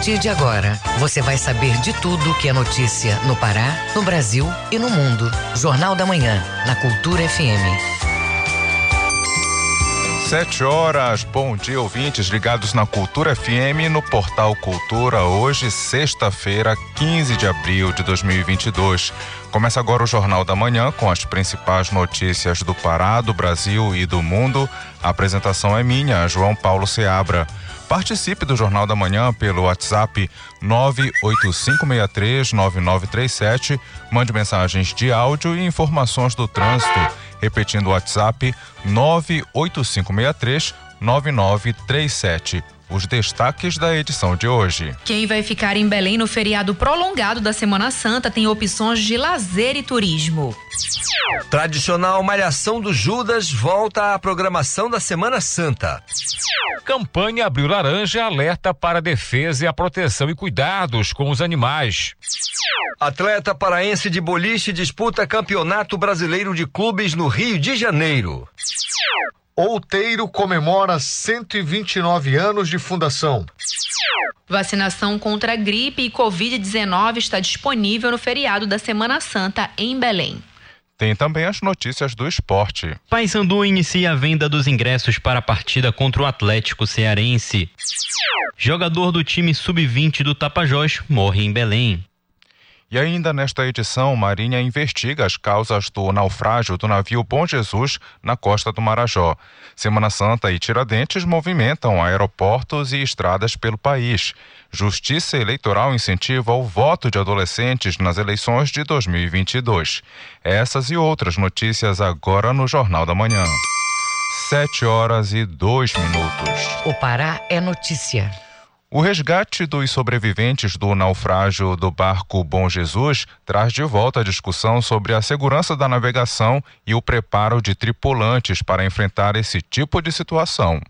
partir de agora, você vai saber de tudo que é notícia no Pará, no Brasil e no mundo. Jornal da Manhã, na Cultura FM. Sete horas, bom dia ouvintes ligados na Cultura FM no portal Cultura, hoje sexta-feira, 15 de abril de 2022. Começa agora o Jornal da Manhã com as principais notícias do Pará, do Brasil e do mundo. A apresentação é minha, João Paulo Seabra. Participe do Jornal da Manhã pelo WhatsApp 985639937. Mande mensagens de áudio e informações do trânsito. Repetindo o WhatsApp 985639937 os destaques da edição de hoje. Quem vai ficar em Belém no feriado prolongado da Semana Santa tem opções de lazer e turismo. Tradicional Malhação do Judas volta à programação da Semana Santa. Campanha Abril Laranja alerta para a defesa e a proteção e cuidados com os animais. Atleta paraense de boliche disputa Campeonato Brasileiro de Clubes no Rio de Janeiro. Outeiro comemora 129 anos de fundação. Vacinação contra gripe e Covid-19 está disponível no feriado da Semana Santa em Belém. Tem também as notícias do esporte. Paysandu inicia a venda dos ingressos para a partida contra o Atlético Cearense. Jogador do time sub-20 do Tapajós morre em Belém. E ainda nesta edição, Marinha investiga as causas do naufrágio do navio Bom Jesus na costa do Marajó. Semana Santa e Tiradentes movimentam aeroportos e estradas pelo país. Justiça Eleitoral incentiva o voto de adolescentes nas eleições de 2022. Essas e outras notícias agora no Jornal da Manhã. Sete horas e dois minutos. O Pará é notícia. O resgate dos sobreviventes do naufrágio do barco Bom Jesus traz de volta a discussão sobre a segurança da navegação e o preparo de tripulantes para enfrentar esse tipo de situação.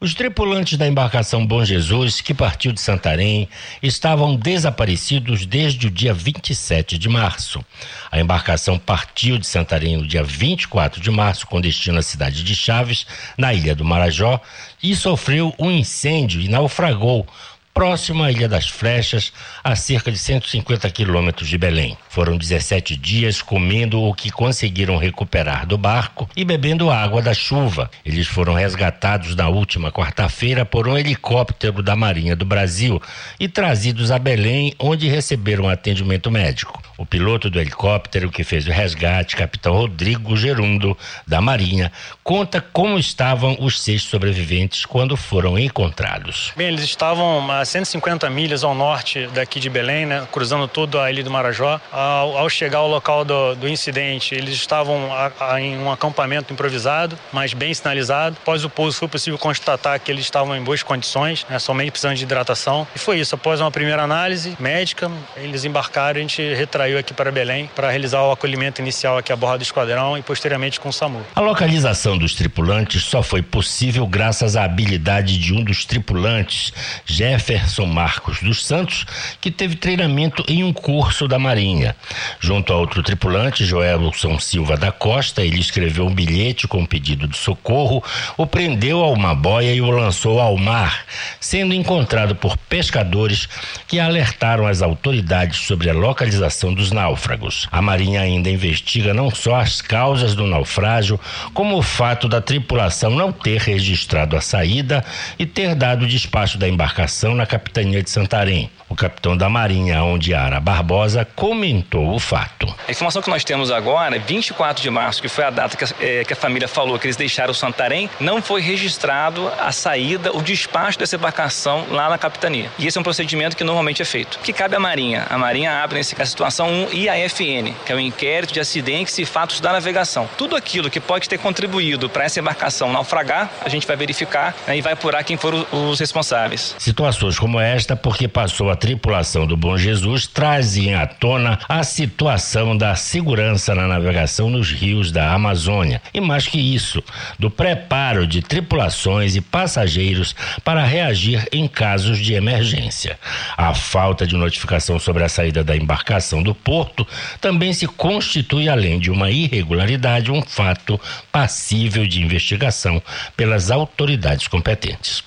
Os tripulantes da embarcação Bom Jesus, que partiu de Santarém, estavam desaparecidos desde o dia 27 de março. A embarcação partiu de Santarém no dia 24 de março, com destino à cidade de Chaves, na ilha do Marajó, e sofreu um incêndio e naufragou próximo à Ilha das Flechas, a cerca de 150 quilômetros de Belém. Foram 17 dias comendo o que conseguiram recuperar do barco e bebendo água da chuva. Eles foram resgatados na última quarta-feira por um helicóptero da Marinha do Brasil e trazidos a Belém, onde receberam atendimento médico. O piloto do helicóptero que fez o resgate, capitão Rodrigo Gerundo, da Marinha, conta como estavam os seis sobreviventes quando foram encontrados. Bem, eles estavam a 150 milhas ao norte daqui de Belém, né, cruzando toda a ilha do Marajó. Ao, ao chegar ao local do, do incidente, eles estavam a, a, em um acampamento improvisado, mas bem sinalizado. Após o pouso, foi possível constatar que eles estavam em boas condições, né, somente precisando de hidratação. E foi isso. Após uma primeira análise médica, eles embarcaram e a gente retraiu aqui para Belém para realizar o acolhimento inicial aqui a bordo do esquadrão e posteriormente com o SAMU. A localização dos tripulantes só foi possível graças à habilidade de um dos tripulantes, Jefferson Jefferson Marcos dos Santos, que teve treinamento em um curso da Marinha. Junto a outro tripulante, Joelson Silva da Costa, ele escreveu um bilhete com pedido de socorro, o prendeu a uma boia e o lançou ao mar, sendo encontrado por pescadores que alertaram as autoridades sobre a localização dos náufragos. A Marinha ainda investiga não só as causas do naufrágio, como o fato da tripulação não ter registrado a saída e ter dado despacho da embarcação na na capitania de Santarém. O capitão da Marinha, Ondiara Barbosa, comentou o fato. A informação que nós temos agora, 24 de março, que foi a data que a, é, que a família falou que eles deixaram Santarém, não foi registrado a saída, o despacho dessa embarcação lá na capitania. E esse é um procedimento que normalmente é feito. Que cabe à Marinha. A Marinha abre nesse caso situação 1 IAFN, que é o inquérito de acidentes e fatos da navegação. Tudo aquilo que pode ter contribuído para essa embarcação naufragar, a gente vai verificar né, e vai apurar quem foram os responsáveis. Situações como esta, porque passou a tripulação do Bom Jesus, trazem à tona a situação da segurança na navegação nos rios da Amazônia. E mais que isso, do preparo de tripulações e passageiros para reagir em casos de emergência. A falta de notificação sobre a saída da embarcação do Porto também se constitui, além de uma irregularidade, um fato passível de investigação pelas autoridades competentes.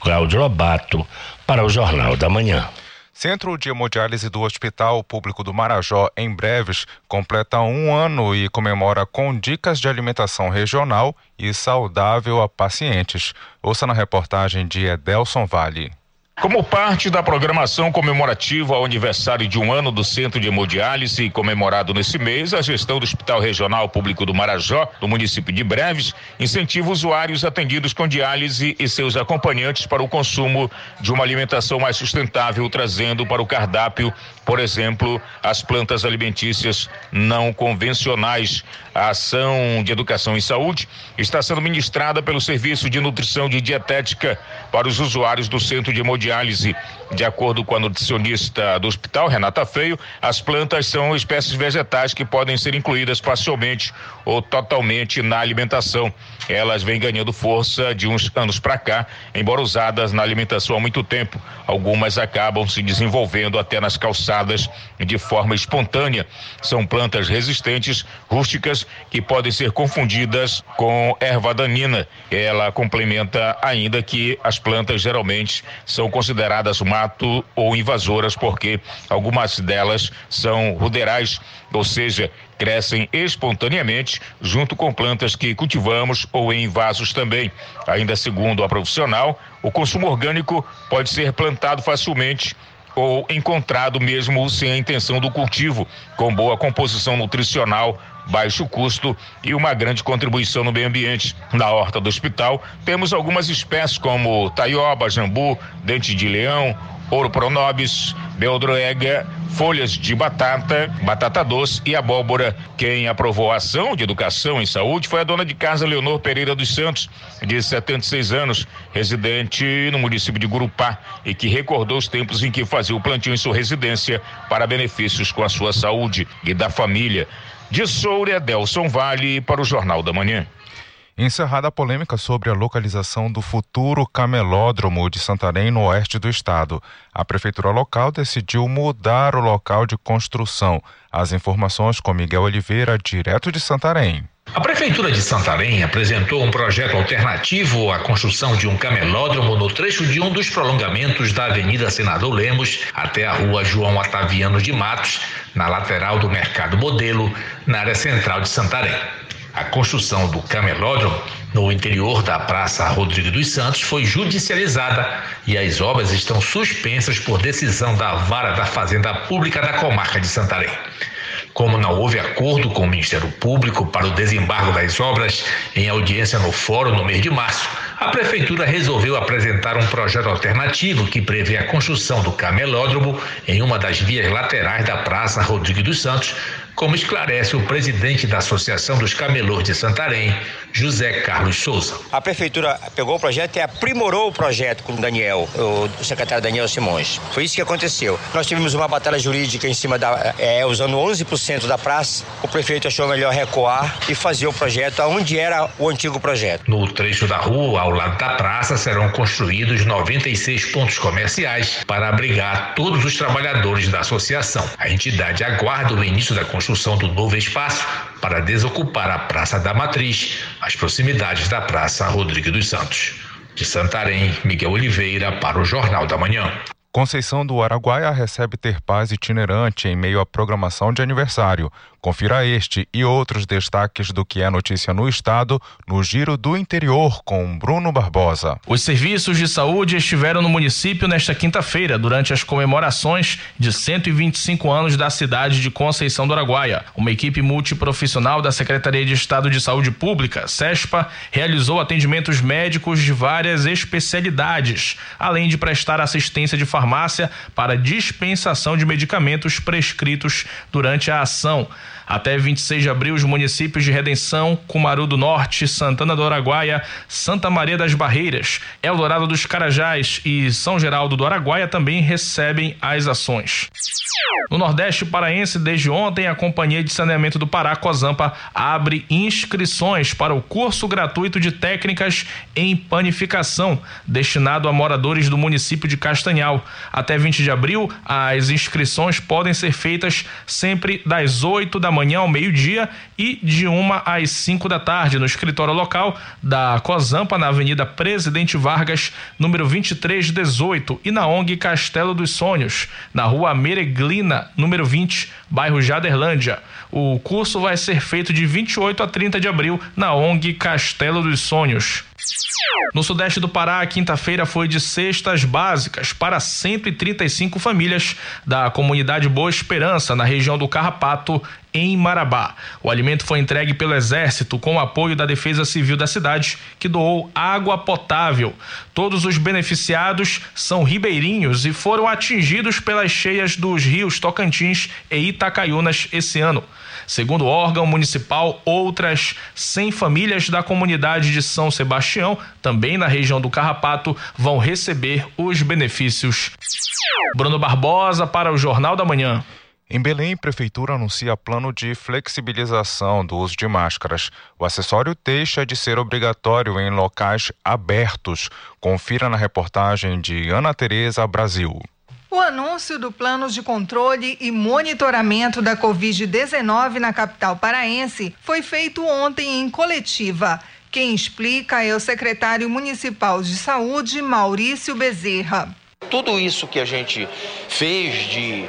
Cláudio Lobato, para o Jornal da Manhã. Centro de Hemodiálise do Hospital Público do Marajó, em breves, completa um ano e comemora com dicas de alimentação regional e saudável a pacientes. Ouça na reportagem de Edelson Vale. Como parte da programação comemorativa ao aniversário de um ano do Centro de Hemodiálise, comemorado nesse mês, a gestão do Hospital Regional Público do Marajó, do município de Breves, incentiva usuários atendidos com diálise e seus acompanhantes para o consumo de uma alimentação mais sustentável, trazendo para o cardápio, por exemplo, as plantas alimentícias não convencionais. A ação de educação e saúde está sendo ministrada pelo Serviço de Nutrição e Dietética para os usuários do Centro de Hemodiálise hemodiálise. De acordo com a nutricionista do hospital, Renata Feio, as plantas são espécies vegetais que podem ser incluídas parcialmente ou totalmente na alimentação. Elas vêm ganhando força de uns anos para cá, embora usadas na alimentação há muito tempo. Algumas acabam se desenvolvendo até nas calçadas de forma espontânea. São plantas resistentes, rústicas, que podem ser confundidas com erva danina. Ela complementa ainda que as plantas geralmente são consideradas mato ou invasoras, porque algumas delas são ruderais, ou seja, crescem espontaneamente junto com plantas que cultivamos ou em vasos também. Ainda segundo a profissional, o consumo orgânico pode ser plantado facilmente ou encontrado mesmo sem a intenção do cultivo, com boa composição nutricional, baixo custo e uma grande contribuição no meio ambiente. Na horta do hospital, temos algumas espécies como taioba, jambu, dente de leão, ouro pronobis, beldroega, folhas de batata, batata doce e abóbora. Quem aprovou a ação de educação e saúde foi a dona de casa Leonor Pereira dos Santos, de 76 anos, residente no município de Gurupá e que recordou os tempos em que fazia o plantio em sua residência para benefícios com a sua saúde e da família. De Soura, Delson Vale para o Jornal da Manhã. Encerrada a polêmica sobre a localização do futuro camelódromo de Santarém no oeste do estado, a prefeitura local decidiu mudar o local de construção. As informações com Miguel Oliveira, direto de Santarém. A Prefeitura de Santarém apresentou um projeto alternativo à construção de um camelódromo no trecho de um dos prolongamentos da Avenida Senador Lemos até a Rua João Otaviano de Matos, na lateral do Mercado Modelo, na área central de Santarém. A construção do camelódromo no interior da Praça Rodrigo dos Santos foi judicializada e as obras estão suspensas por decisão da Vara da Fazenda Pública da Comarca de Santarém. Como não houve acordo com o Ministério Público para o desembargo das obras em audiência no Fórum no mês de março, a Prefeitura resolveu apresentar um projeto alternativo que prevê a construção do camelódromo em uma das vias laterais da Praça Rodrigo dos Santos, como esclarece o presidente da Associação dos Camelôs de Santarém, José Carlos Souza. A prefeitura pegou o projeto e aprimorou o projeto com o Daniel, o secretário Daniel Simões. Foi isso que aconteceu. Nós tivemos uma batalha jurídica em cima da, é, usando 11% da praça. O prefeito achou melhor recuar e fazer o projeto aonde era o antigo projeto. No trecho da rua, ao lado da praça, serão construídos 96 pontos comerciais para abrigar todos os trabalhadores da associação. A entidade aguarda o início da construção construção do novo espaço para desocupar a Praça da Matriz, às proximidades da Praça Rodrigo dos Santos. De Santarém, Miguel Oliveira para o Jornal da Manhã. Conceição do Araguaia recebe ter paz itinerante em meio à programação de aniversário. Confira este e outros destaques do que é notícia no estado no Giro do Interior com Bruno Barbosa. Os serviços de saúde estiveram no município nesta quinta-feira durante as comemorações de 125 anos da cidade de Conceição do Araguaia. Uma equipe multiprofissional da Secretaria de Estado de Saúde Pública, SESPA, realizou atendimentos médicos de várias especialidades, além de prestar assistência de farmácia para dispensação de medicamentos prescritos durante a ação. Até 26 de abril, os municípios de Redenção, Cumaru do Norte, Santana do Araguaia, Santa Maria das Barreiras, Eldorado dos Carajás e São Geraldo do Araguaia também recebem as ações. No Nordeste Paraense, desde ontem, a Companhia de Saneamento do Pará, Cozampa, abre inscrições para o curso gratuito de técnicas em panificação, destinado a moradores do município de Castanhal. Até 20 de abril, as inscrições podem ser feitas sempre das 8 da manhã ao meio-dia e de 1 às 5 da tarde, no escritório local da Cozampa, na Avenida Presidente Vargas, número 2318, e na ONG Castelo dos Sonhos, na Rua Mereglina, número 20, bairro Jaderlândia. O curso vai ser feito de 28 a 30 de abril na ONG Castelo dos Sonhos. No sudeste do Pará, a quinta-feira foi de cestas básicas para 135 famílias da comunidade Boa Esperança, na região do Carrapato, em Marabá. O alimento foi entregue pelo Exército com o apoio da Defesa Civil da cidade, que doou água potável. Todos os beneficiados são ribeirinhos e foram atingidos pelas cheias dos rios Tocantins e Itacaiunas esse ano. Segundo o órgão municipal, outras 100 famílias da comunidade de São Sebastião, também na região do Carrapato, vão receber os benefícios. Bruno Barbosa para o Jornal da Manhã. Em Belém, Prefeitura anuncia plano de flexibilização do uso de máscaras. O acessório deixa de ser obrigatório em locais abertos. Confira na reportagem de Ana Tereza Brasil. O anúncio do plano de controle e monitoramento da Covid-19 na capital paraense foi feito ontem em coletiva. Quem explica é o secretário municipal de saúde, Maurício Bezerra. Tudo isso que a gente fez de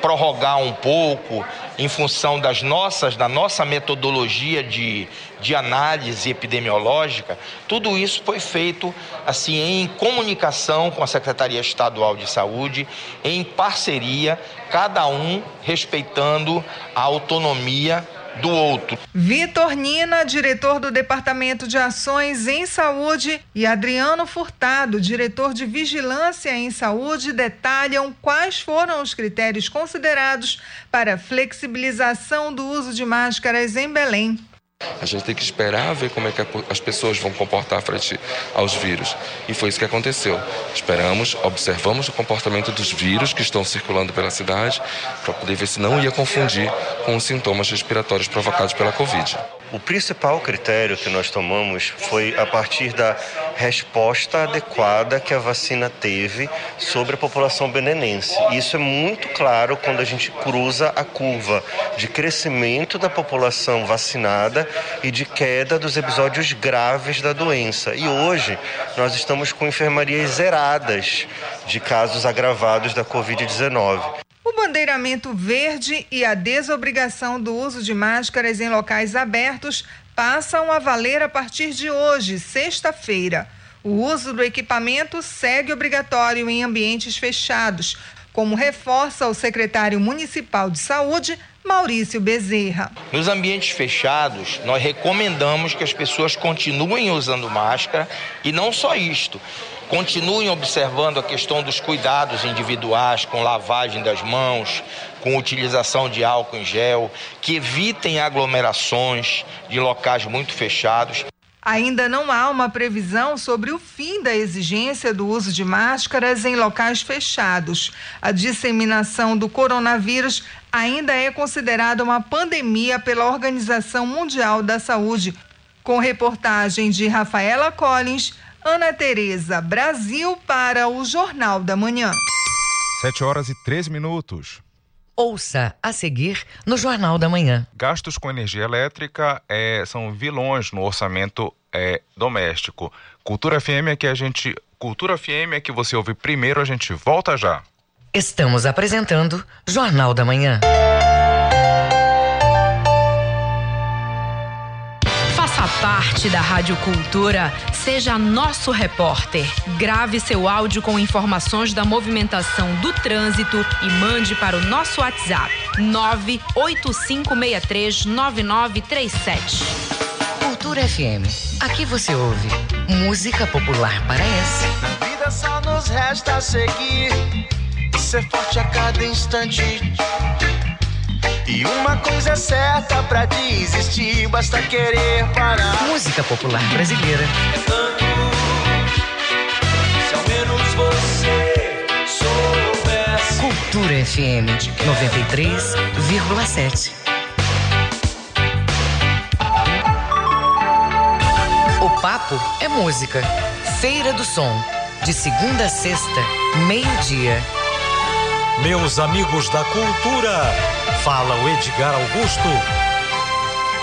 prorrogar um pouco em função das nossas, da nossa metodologia de, de análise epidemiológica, tudo isso foi feito assim em comunicação com a Secretaria Estadual de Saúde, em parceria, cada um respeitando a autonomia do outro. Vitor Nina, diretor do Departamento de Ações em Saúde, e Adriano Furtado, diretor de Vigilância em Saúde, detalham quais foram os critérios considerados para flexibilização do uso de máscaras em Belém. A gente tem que esperar ver como é que as pessoas vão comportar frente aos vírus. E foi isso que aconteceu. Esperamos, observamos o comportamento dos vírus que estão circulando pela cidade para poder ver se não ia confundir com os sintomas respiratórios provocados pela Covid. O principal critério que nós tomamos foi a partir da resposta adequada que a vacina teve sobre a população benenense. Isso é muito claro quando a gente cruza a curva de crescimento da população vacinada e de queda dos episódios graves da doença. E hoje nós estamos com enfermarias zeradas de casos agravados da Covid-19 o bandeiramento verde e a desobrigação do uso de máscaras em locais abertos passam a valer a partir de hoje, sexta-feira. O uso do equipamento segue obrigatório em ambientes fechados, como reforça o secretário municipal de saúde, Maurício Bezerra. Nos ambientes fechados, nós recomendamos que as pessoas continuem usando máscara e não só isto. Continuem observando a questão dos cuidados individuais, com lavagem das mãos, com utilização de álcool em gel, que evitem aglomerações de locais muito fechados. Ainda não há uma previsão sobre o fim da exigência do uso de máscaras em locais fechados. A disseminação do coronavírus ainda é considerada uma pandemia pela Organização Mundial da Saúde. Com reportagem de Rafaela Collins, Ana Tereza Brasil para o Jornal da Manhã. 7 horas e 3 minutos. Ouça a seguir no Jornal da Manhã. Gastos com energia elétrica é, são vilões no orçamento é, doméstico. Cultura FM é que a gente. Cultura FM é que você ouve primeiro, a gente volta já. Estamos apresentando Jornal da Manhã. Faça parte da Rádio Cultura, seja nosso repórter. Grave seu áudio com informações da movimentação do trânsito e mande para o nosso WhatsApp 985639937. Cultura FM. Aqui você ouve música popular paraense. Na vida só nos resta seguir, ser forte a cada instante E uma coisa é certa pra desistir, basta querer parar. Música popular brasileira. Se ao menos você soubesse. Cultura FM 93,7. O papo é música. Feira do Som. De segunda a sexta, meio-dia. Meus amigos da cultura, fala o Edgar Augusto.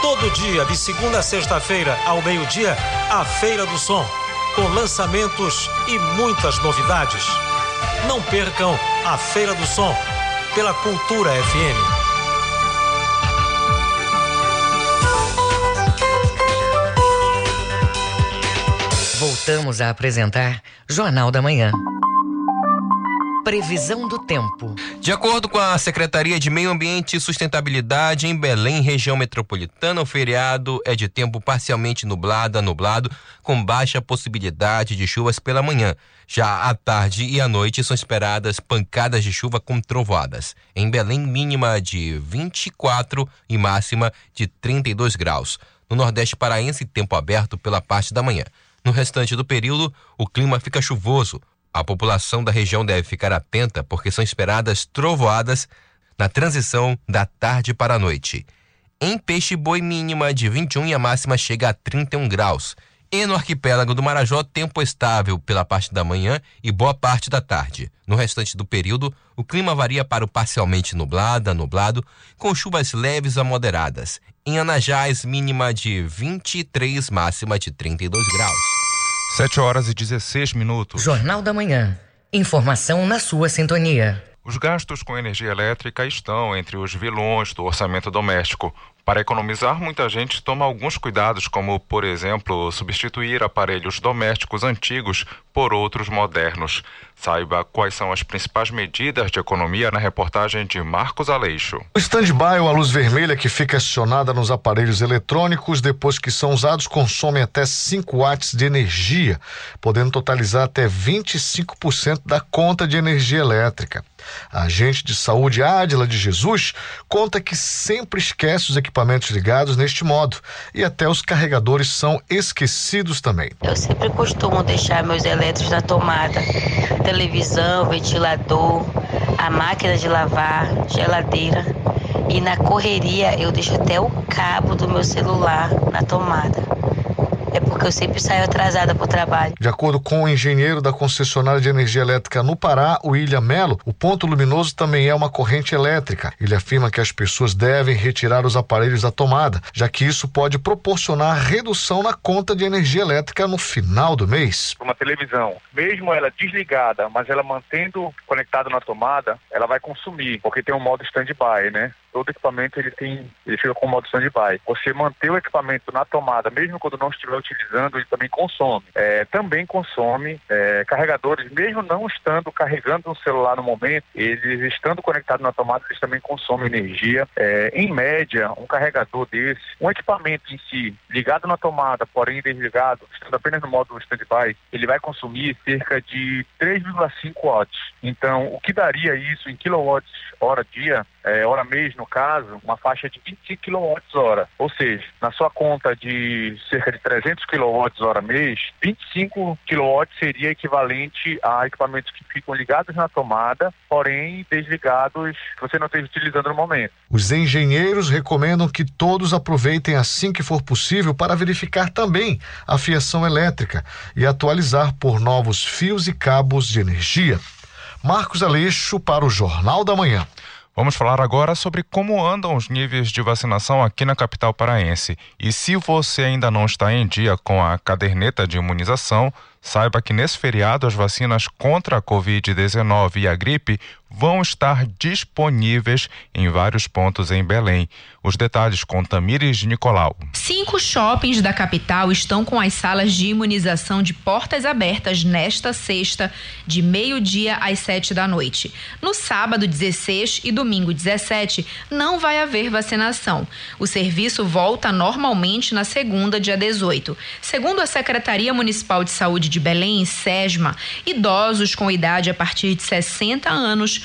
Todo dia, de segunda a sexta-feira, ao meio-dia, a Feira do Som, com lançamentos e muitas novidades. Não percam a Feira do Som, pela Cultura FM. Voltamos a apresentar Jornal da Manhã. Previsão do tempo. De acordo com a Secretaria de Meio Ambiente e Sustentabilidade, em Belém, região metropolitana, o feriado é de tempo parcialmente nublado a nublado, com baixa possibilidade de chuvas pela manhã. Já à tarde e à noite são esperadas pancadas de chuva com trovoadas. Em Belém, mínima de 24 e máxima de 32 graus. No Nordeste Paraense, tempo aberto pela parte da manhã. No restante do período, o clima fica chuvoso. A população da região deve ficar atenta porque são esperadas trovoadas na transição da tarde para a noite. Em Peixe Boi, mínima de 21 e a máxima chega a 31 graus. E no arquipélago do Marajó, tempo estável pela parte da manhã e boa parte da tarde. No restante do período, o clima varia para o parcialmente nublado a nublado, com chuvas leves a moderadas. Em Anajás, mínima de 23, máxima de 32 graus. 7 horas e 16 minutos. Jornal da Manhã. Informação na sua sintonia. Os gastos com energia elétrica estão entre os vilões do orçamento doméstico. Para economizar, muita gente toma alguns cuidados, como, por exemplo, substituir aparelhos domésticos antigos por outros modernos. Saiba quais são as principais medidas de economia na reportagem de Marcos Aleixo. O stand-by ou a luz vermelha que fica acionada nos aparelhos eletrônicos depois que são usados consome até 5 watts de energia, podendo totalizar até 25% da conta de energia elétrica. A agente de saúde Ádila de Jesus conta que sempre esquece os equipamentos ligados neste modo e até os carregadores são esquecidos também. Eu sempre costumo deixar meus elétricos na tomada: televisão, ventilador, a máquina de lavar, geladeira. E na correria eu deixo até o cabo do meu celular na tomada. É porque eu sempre saio atrasada para o trabalho. De acordo com o engenheiro da concessionária de energia elétrica no Pará, William Melo, o ponto luminoso também é uma corrente elétrica. Ele afirma que as pessoas devem retirar os aparelhos da tomada, já que isso pode proporcionar redução na conta de energia elétrica no final do mês. Uma televisão, mesmo ela desligada, mas ela mantendo conectada na tomada, ela vai consumir, porque tem um modo stand-by, né? todo equipamento ele tem, ele fica com modo stand-by. Você manter o equipamento na tomada, mesmo quando não estiver utilizando, ele também consome. É, também consome é, carregadores, mesmo não estando carregando um celular no momento, eles estando conectados na tomada, eles também consomem energia. É, em média, um carregador desse, um equipamento em si, ligado na tomada, porém desligado, estando apenas no modo stand-by, ele vai consumir cerca de 3,5 watts. Então, o que daria isso em quilowatts hora dia, é, hora mês no caso, uma faixa de 25 kWh. Ou seja, na sua conta de cerca de 300 kWh mês, 25 kW seria equivalente a equipamentos que ficam ligados na tomada, porém desligados, que você não esteja utilizando no momento. Os engenheiros recomendam que todos aproveitem assim que for possível para verificar também a fiação elétrica e atualizar por novos fios e cabos de energia. Marcos Aleixo para o Jornal da Manhã. Vamos falar agora sobre como andam os níveis de vacinação aqui na capital paraense. E se você ainda não está em dia com a caderneta de imunização, saiba que nesse feriado as vacinas contra a Covid-19 e a gripe vão estar disponíveis em vários pontos em Belém. Os detalhes com Tamires Nicolau. Cinco shoppings da capital estão com as salas de imunização de portas abertas nesta sexta, de meio-dia às sete da noite. No sábado 16 e domingo 17, não vai haver vacinação. O serviço volta normalmente na segunda, dia 18. Segundo a Secretaria Municipal de Saúde de Belém, SESMA, idosos com idade a partir de 60 anos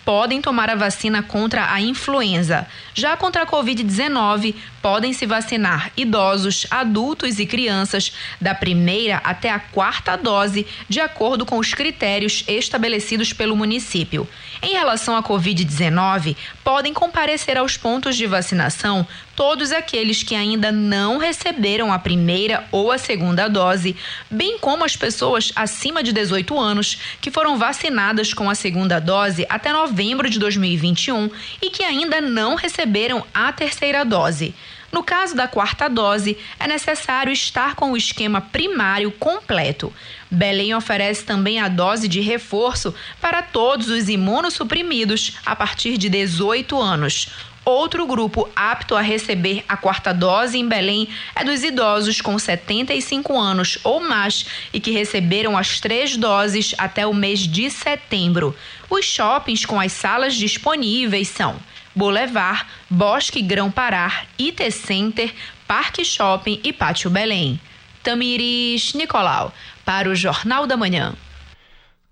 podem tomar a vacina contra a influenza. Já contra a Covid-19, podem se vacinar idosos, adultos e crianças da primeira até a quarta dose, de acordo com os critérios estabelecidos pelo município. Em relação à Covid-19, podem comparecer aos pontos de vacinação todos aqueles que ainda não receberam a primeira ou a segunda dose, bem como as pessoas acima de 18 anos que foram vacinadas com a segunda dose até novembro de 2021 e que ainda não receberam a terceira dose. No caso da quarta dose, é necessário estar com o esquema primário completo. Belém oferece também a dose de reforço para todos os imunossuprimidos a partir de 18 anos. Outro grupo apto a receber a quarta dose em Belém é dos idosos com 75 anos ou mais e que receberam as três doses até o mês de setembro. Os shoppings com as salas disponíveis são Boulevard, Bosque Grão Pará, IT Center, Parque Shopping e Pátio Belém. Tamires Nicolau, para o Jornal da Manhã.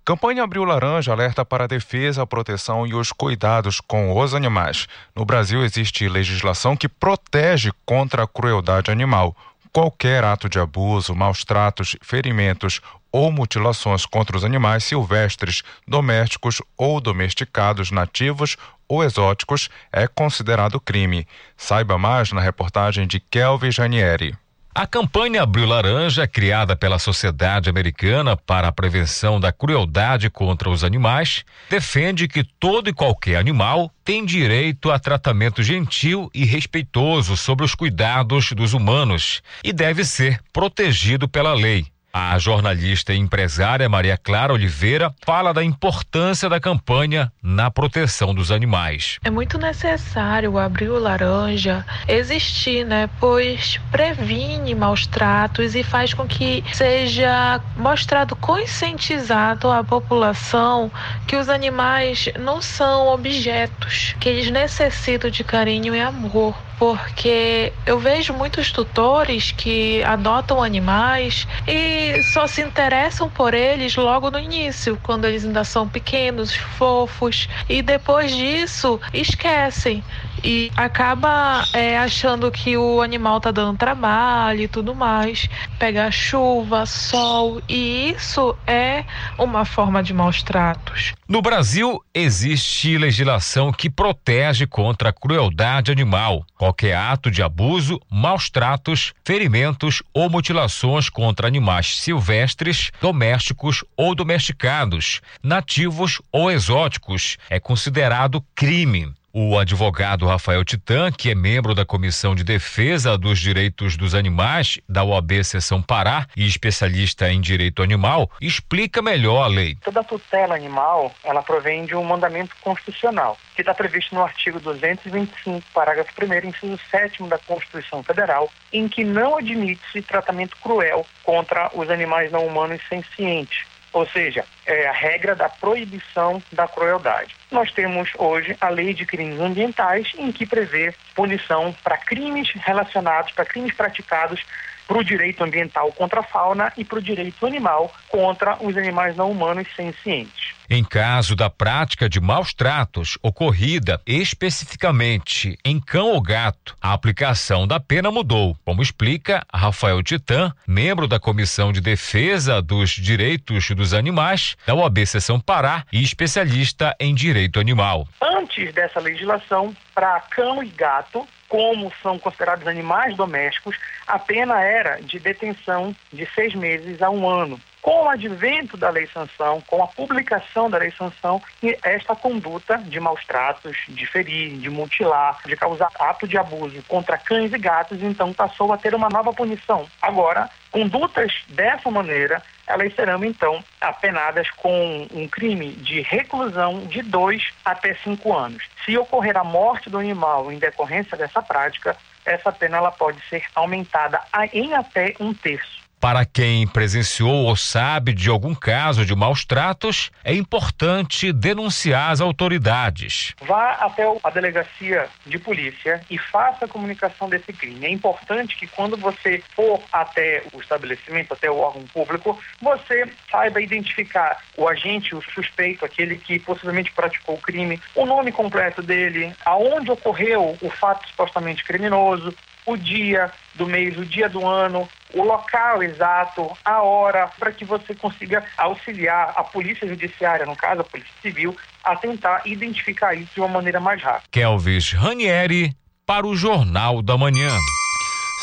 Campanha Abril Laranja alerta para a defesa, a proteção e os cuidados com os animais. No Brasil existe legislação que protege contra a crueldade animal. Qualquer ato de abuso, maus tratos, ferimentos ou mutilações contra os animais silvestres, domésticos ou domesticados, nativos ou exóticos é considerado crime. Saiba mais na reportagem de Kelvin Janieri. A campanha Abril Laranja, criada pela Sociedade Americana para a Prevenção da Crueldade contra os Animais, defende que todo e qualquer animal tem direito a tratamento gentil e respeitoso sobre os cuidados dos humanos e deve ser protegido pela lei. A jornalista e empresária Maria Clara Oliveira fala da importância da campanha na proteção dos animais. É muito necessário abrir o laranja existir, né? Pois previne maus tratos e faz com que seja mostrado, conscientizado à população que os animais não são objetos, que eles necessitam de carinho e amor porque eu vejo muitos tutores que adotam animais e só se interessam por eles logo no início, quando eles ainda são pequenos, fofos, e depois disso esquecem e acaba é, achando que o animal tá dando trabalho e tudo mais, pegar chuva, sol, e isso é uma forma de maus tratos. No Brasil, existe legislação que protege contra a crueldade animal. Qualquer ato de abuso, maus tratos, ferimentos ou mutilações contra animais silvestres, domésticos ou domesticados, nativos ou exóticos, é considerado crime. O advogado Rafael Titã, que é membro da Comissão de Defesa dos Direitos dos Animais da OAB Seção Pará e especialista em direito animal, explica melhor a lei. Toda tutela animal, ela provém de um mandamento constitucional, que está previsto no artigo 225, parágrafo 1 inciso 7 da Constituição Federal, em que não admite-se tratamento cruel contra os animais não humanos sencientes ou seja, é a regra da proibição da crueldade. Nós temos hoje a Lei de Crimes Ambientais, em que prevê punição para crimes relacionados, para crimes praticados para o direito ambiental contra a fauna e para o direito animal contra os animais não humanos sencientes. Em caso da prática de maus tratos ocorrida especificamente em cão ou gato, a aplicação da pena mudou, como explica Rafael Titã, membro da Comissão de Defesa dos Direitos dos Animais da OAB Seção Pará e especialista em direito animal. Antes dessa legislação, para cão e gato, como são considerados animais domésticos, a pena era de detenção de seis meses a um ano. Com o advento da lei sanção, com a publicação da lei sanção, esta conduta de maus tratos, de ferir, de mutilar, de causar ato de abuso contra cães e gatos, então passou a ter uma nova punição. Agora, condutas dessa maneira, elas serão então apenadas com um crime de reclusão de dois até cinco anos. Se ocorrer a morte do animal em decorrência dessa prática, essa pena ela pode ser aumentada em até um terço. Para quem presenciou ou sabe de algum caso de maus tratos, é importante denunciar as autoridades. Vá até a delegacia de polícia e faça a comunicação desse crime. É importante que quando você for até o estabelecimento, até o órgão público, você saiba identificar o agente, o suspeito, aquele que possivelmente praticou o crime, o nome completo dele, aonde ocorreu o fato supostamente criminoso, o dia do mês, o dia do ano, o local exato, a hora, para que você consiga auxiliar a polícia judiciária, no caso a polícia civil, a tentar identificar isso de uma maneira mais rápida. Kelvis Ranieri para o Jornal da Manhã.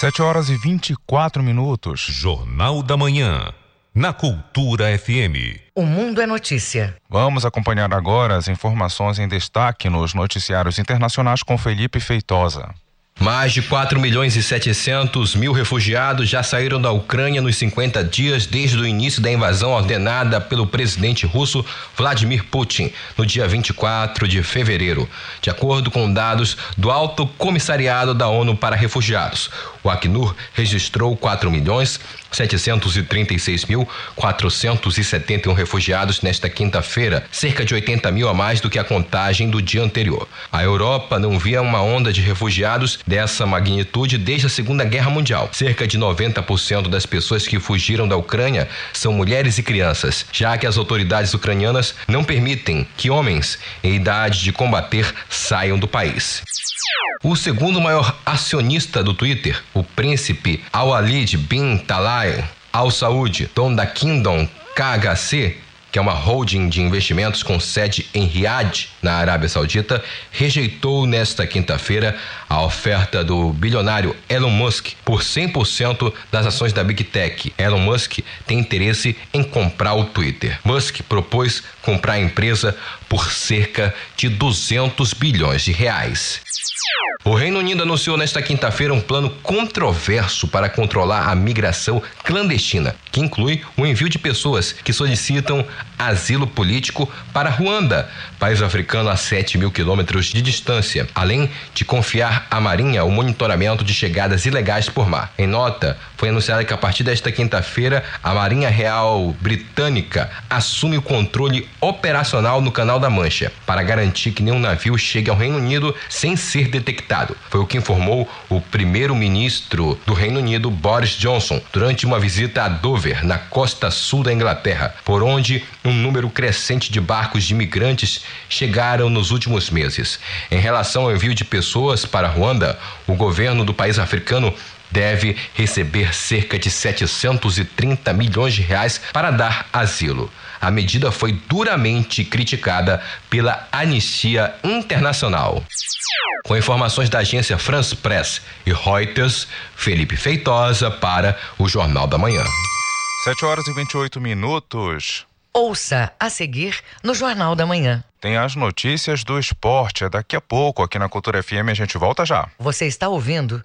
7 horas e 24 minutos. Jornal da Manhã. Na Cultura FM. O Mundo é Notícia. Vamos acompanhar agora as informações em destaque nos noticiários internacionais com Felipe Feitosa. Mais de 4 milhões e 700 mil refugiados já saíram da Ucrânia nos 50 dias desde o início da invasão ordenada pelo presidente russo Vladimir Putin no dia 24 de fevereiro, de acordo com dados do Alto Comissariado da ONU para Refugiados. O Acnur registrou 4 milhões 736.471 refugiados nesta quinta-feira, cerca de 80 mil a mais do que a contagem do dia anterior. A Europa não via uma onda de refugiados dessa magnitude desde a Segunda Guerra Mundial. Cerca de 90% das pessoas que fugiram da Ucrânia são mulheres e crianças, já que as autoridades ucranianas não permitem que homens em idade de combater saiam do país. O segundo maior acionista do Twitter, o príncipe Al-Walid bin Talal Al Saud, dono da Kingdom KHC, que é uma holding de investimentos com sede em Riad, na Arábia Saudita, rejeitou nesta quinta-feira a oferta do bilionário Elon Musk por 100% das ações da Big Tech. Elon Musk tem interesse em comprar o Twitter. Musk propôs comprar a empresa por cerca de 200 bilhões de reais. O Reino Unido anunciou nesta quinta-feira um plano controverso para controlar a migração clandestina, que inclui o envio de pessoas que solicitam asilo político para Ruanda, país africano a 7 mil quilômetros de distância, além de confiar à Marinha o monitoramento de chegadas ilegais por mar. Em nota, foi anunciado que a partir desta quinta-feira, a Marinha Real Britânica assume o controle operacional no Canal da Mancha, para garantir que nenhum navio chegue ao Reino Unido sem ser detectado. Foi o que informou o primeiro-ministro do Reino Unido, Boris Johnson, durante uma visita a Dover, na costa sul da Inglaterra, por onde um número crescente de barcos de imigrantes chegaram nos últimos meses. Em relação ao envio de pessoas para Ruanda, o governo do país africano deve receber cerca de 730 milhões de reais para dar asilo. A medida foi duramente criticada pela Anistia Internacional. Com informações da agência France Press e Reuters, Felipe Feitosa para o Jornal da Manhã. 7 horas e 28 minutos. Ouça a seguir no Jornal da Manhã. Tem as notícias do esporte. É daqui a pouco aqui na Cultura FM. A gente volta já. Você está ouvindo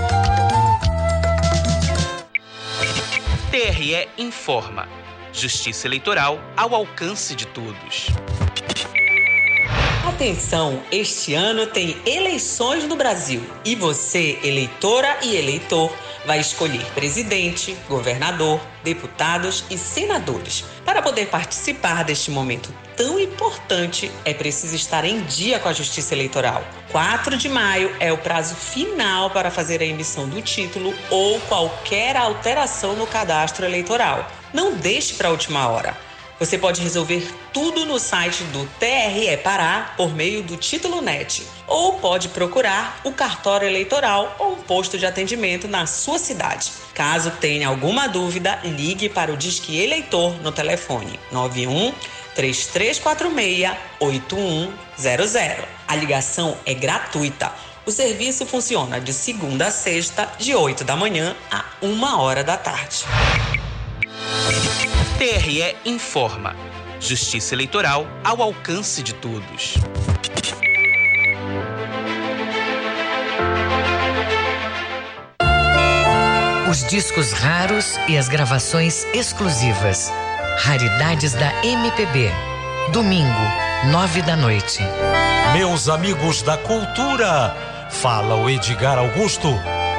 TRE informa. Justiça Eleitoral ao alcance de todos. Atenção, este ano tem eleições no Brasil e você, eleitora e eleitor, vai escolher presidente, governador, deputados e senadores. Para poder participar deste momento tão importante, é preciso estar em dia com a Justiça Eleitoral. 4 de maio é o prazo final para fazer a emissão do título ou qualquer alteração no cadastro eleitoral. Não deixe para a última hora. Você pode resolver tudo no site do TRE Pará por meio do Título Net ou pode procurar o cartório eleitoral ou um posto de atendimento na sua cidade. Caso tenha alguma dúvida, ligue para o Disque Eleitor no telefone 91 3346 8100. A ligação é gratuita. O serviço funciona de segunda a sexta, de 8 da manhã a 1 hora da tarde. TRE informa. Justiça Eleitoral ao alcance de todos. Os discos raros e as gravações exclusivas. Raridades da MPB. Domingo, nove da noite. Meus amigos da cultura, fala o Edgar Augusto.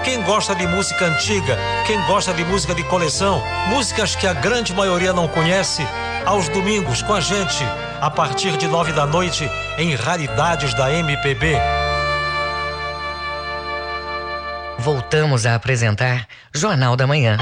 Quem gosta de música antiga, quem gosta de música de coleção, músicas que a grande maioria não conhece, aos domingos com a gente, a partir de nove da noite, em Raridades da MPB. Voltamos a apresentar Jornal da Manhã.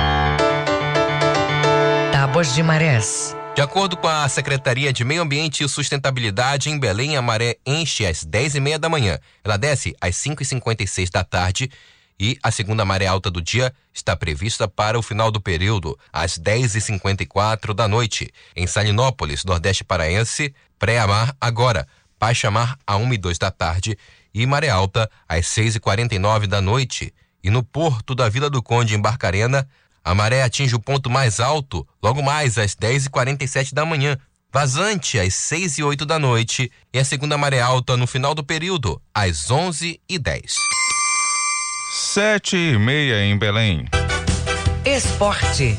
Tábuas de Marés. De acordo com a Secretaria de Meio Ambiente e Sustentabilidade, em Belém, a maré enche às 10 e meia da manhã. Ela desce às 5 e 56 da tarde e a segunda maré alta do dia está prevista para o final do período, às 10h54 da noite. Em Salinópolis, Nordeste Paraense, pré-amar agora, baixa-mar a 1 e 2 da tarde e maré alta às 6h49 da noite. E no porto da Vila do Conde, em Barcarena, a maré atinge o ponto mais alto logo mais às 10h47 da manhã, vazante às 6 e 8 da noite e a segunda maré alta no final do período, às 11 e 10 Sete e meia em Belém. Esporte.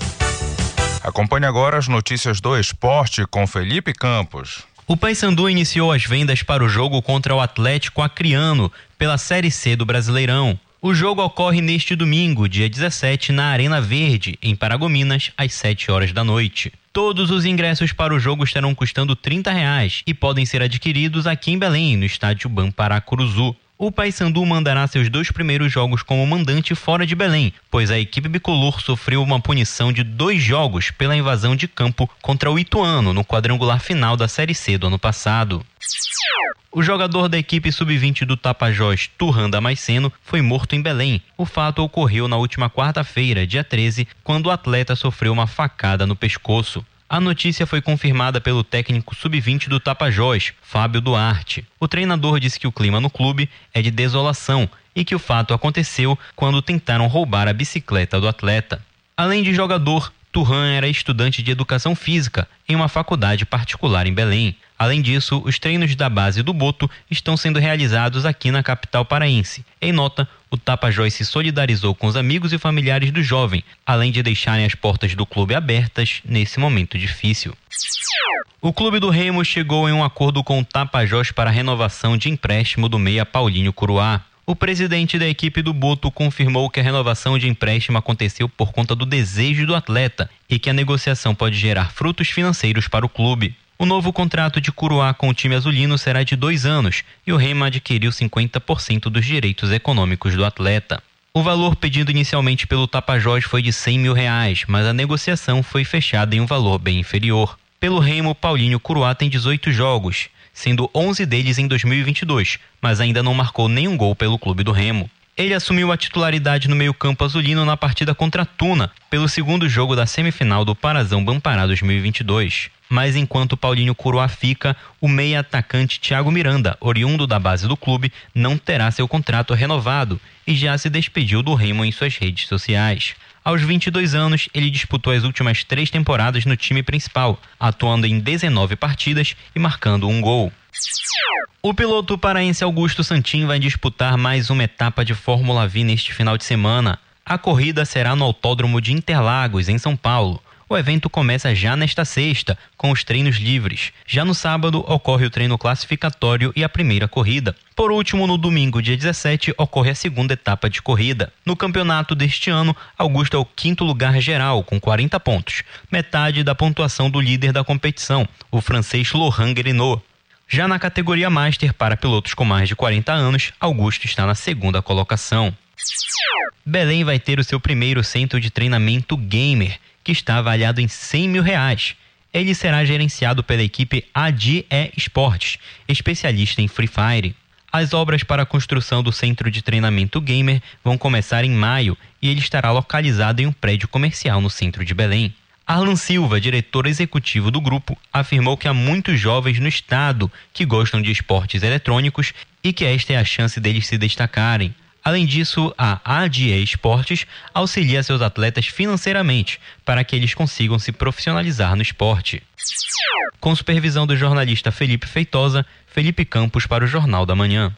Acompanhe agora as notícias do esporte com Felipe Campos. O Paysandu iniciou as vendas para o jogo contra o Atlético Acreano pela Série C do Brasileirão. O jogo ocorre neste domingo, dia 17, na Arena Verde, em Paragominas, às 7 horas da noite. Todos os ingressos para o jogo estarão custando 30 reais e podem ser adquiridos aqui em Belém, no estádio Bamparacuruzu. O Paysandu mandará seus dois primeiros jogos como mandante fora de Belém, pois a equipe bicolor sofreu uma punição de dois jogos pela invasão de campo contra o Ituano no quadrangular final da Série C do ano passado. O jogador da equipe sub-20 do Tapajós, Turran Damasceno, foi morto em Belém. O fato ocorreu na última quarta-feira, dia 13, quando o atleta sofreu uma facada no pescoço. A notícia foi confirmada pelo técnico sub-20 do Tapajós, Fábio Duarte. O treinador disse que o clima no clube é de desolação e que o fato aconteceu quando tentaram roubar a bicicleta do atleta. Além de jogador, Turhan era estudante de educação física em uma faculdade particular em Belém. Além disso, os treinos da base do Boto estão sendo realizados aqui na capital paraense. Em nota, o Tapajós se solidarizou com os amigos e familiares do jovem, além de deixarem as portas do clube abertas nesse momento difícil. O clube do Remo chegou em um acordo com o Tapajós para a renovação de empréstimo do meia Paulinho Curuá. O presidente da equipe do Boto confirmou que a renovação de empréstimo aconteceu por conta do desejo do atleta e que a negociação pode gerar frutos financeiros para o clube. O novo contrato de Curuá com o time azulino será de dois anos e o Rema adquiriu 50% dos direitos econômicos do atleta. O valor pedido inicialmente pelo Tapajós foi de 100 mil reais, mas a negociação foi fechada em um valor bem inferior. Pelo Remo, Paulinho Curuá tem 18 jogos, sendo 11 deles em 2022, mas ainda não marcou nenhum gol pelo clube do Remo. Ele assumiu a titularidade no meio-campo azulino na partida contra Tuna, pelo segundo jogo da semifinal do Parazão Bampará 2022. Mas enquanto Paulinho Curuá fica, o meia-atacante Thiago Miranda, oriundo da base do clube, não terá seu contrato renovado e já se despediu do Remo em suas redes sociais. Aos 22 anos, ele disputou as últimas três temporadas no time principal, atuando em 19 partidas e marcando um gol. O piloto paraense Augusto Santin vai disputar mais uma etapa de Fórmula V neste final de semana. A corrida será no Autódromo de Interlagos, em São Paulo. O evento começa já nesta sexta, com os treinos livres. Já no sábado, ocorre o treino classificatório e a primeira corrida. Por último, no domingo, dia 17, ocorre a segunda etapa de corrida. No campeonato deste ano, Augusto é o quinto lugar geral, com 40 pontos, metade da pontuação do líder da competição, o francês Laurent Guérinot. Já na categoria Master para pilotos com mais de 40 anos, Augusto está na segunda colocação. Belém vai ter o seu primeiro centro de treinamento gamer que está avaliado em 100 mil reais. Ele será gerenciado pela equipe ADE Esportes, especialista em Free Fire. As obras para a construção do centro de treinamento gamer vão começar em maio e ele estará localizado em um prédio comercial no centro de Belém. Arlan Silva, diretor executivo do grupo, afirmou que há muitos jovens no estado que gostam de esportes eletrônicos e que esta é a chance deles se destacarem. Além disso, a ADE Esportes auxilia seus atletas financeiramente para que eles consigam se profissionalizar no esporte. Com supervisão do jornalista Felipe Feitosa, Felipe Campos para o Jornal da Manhã.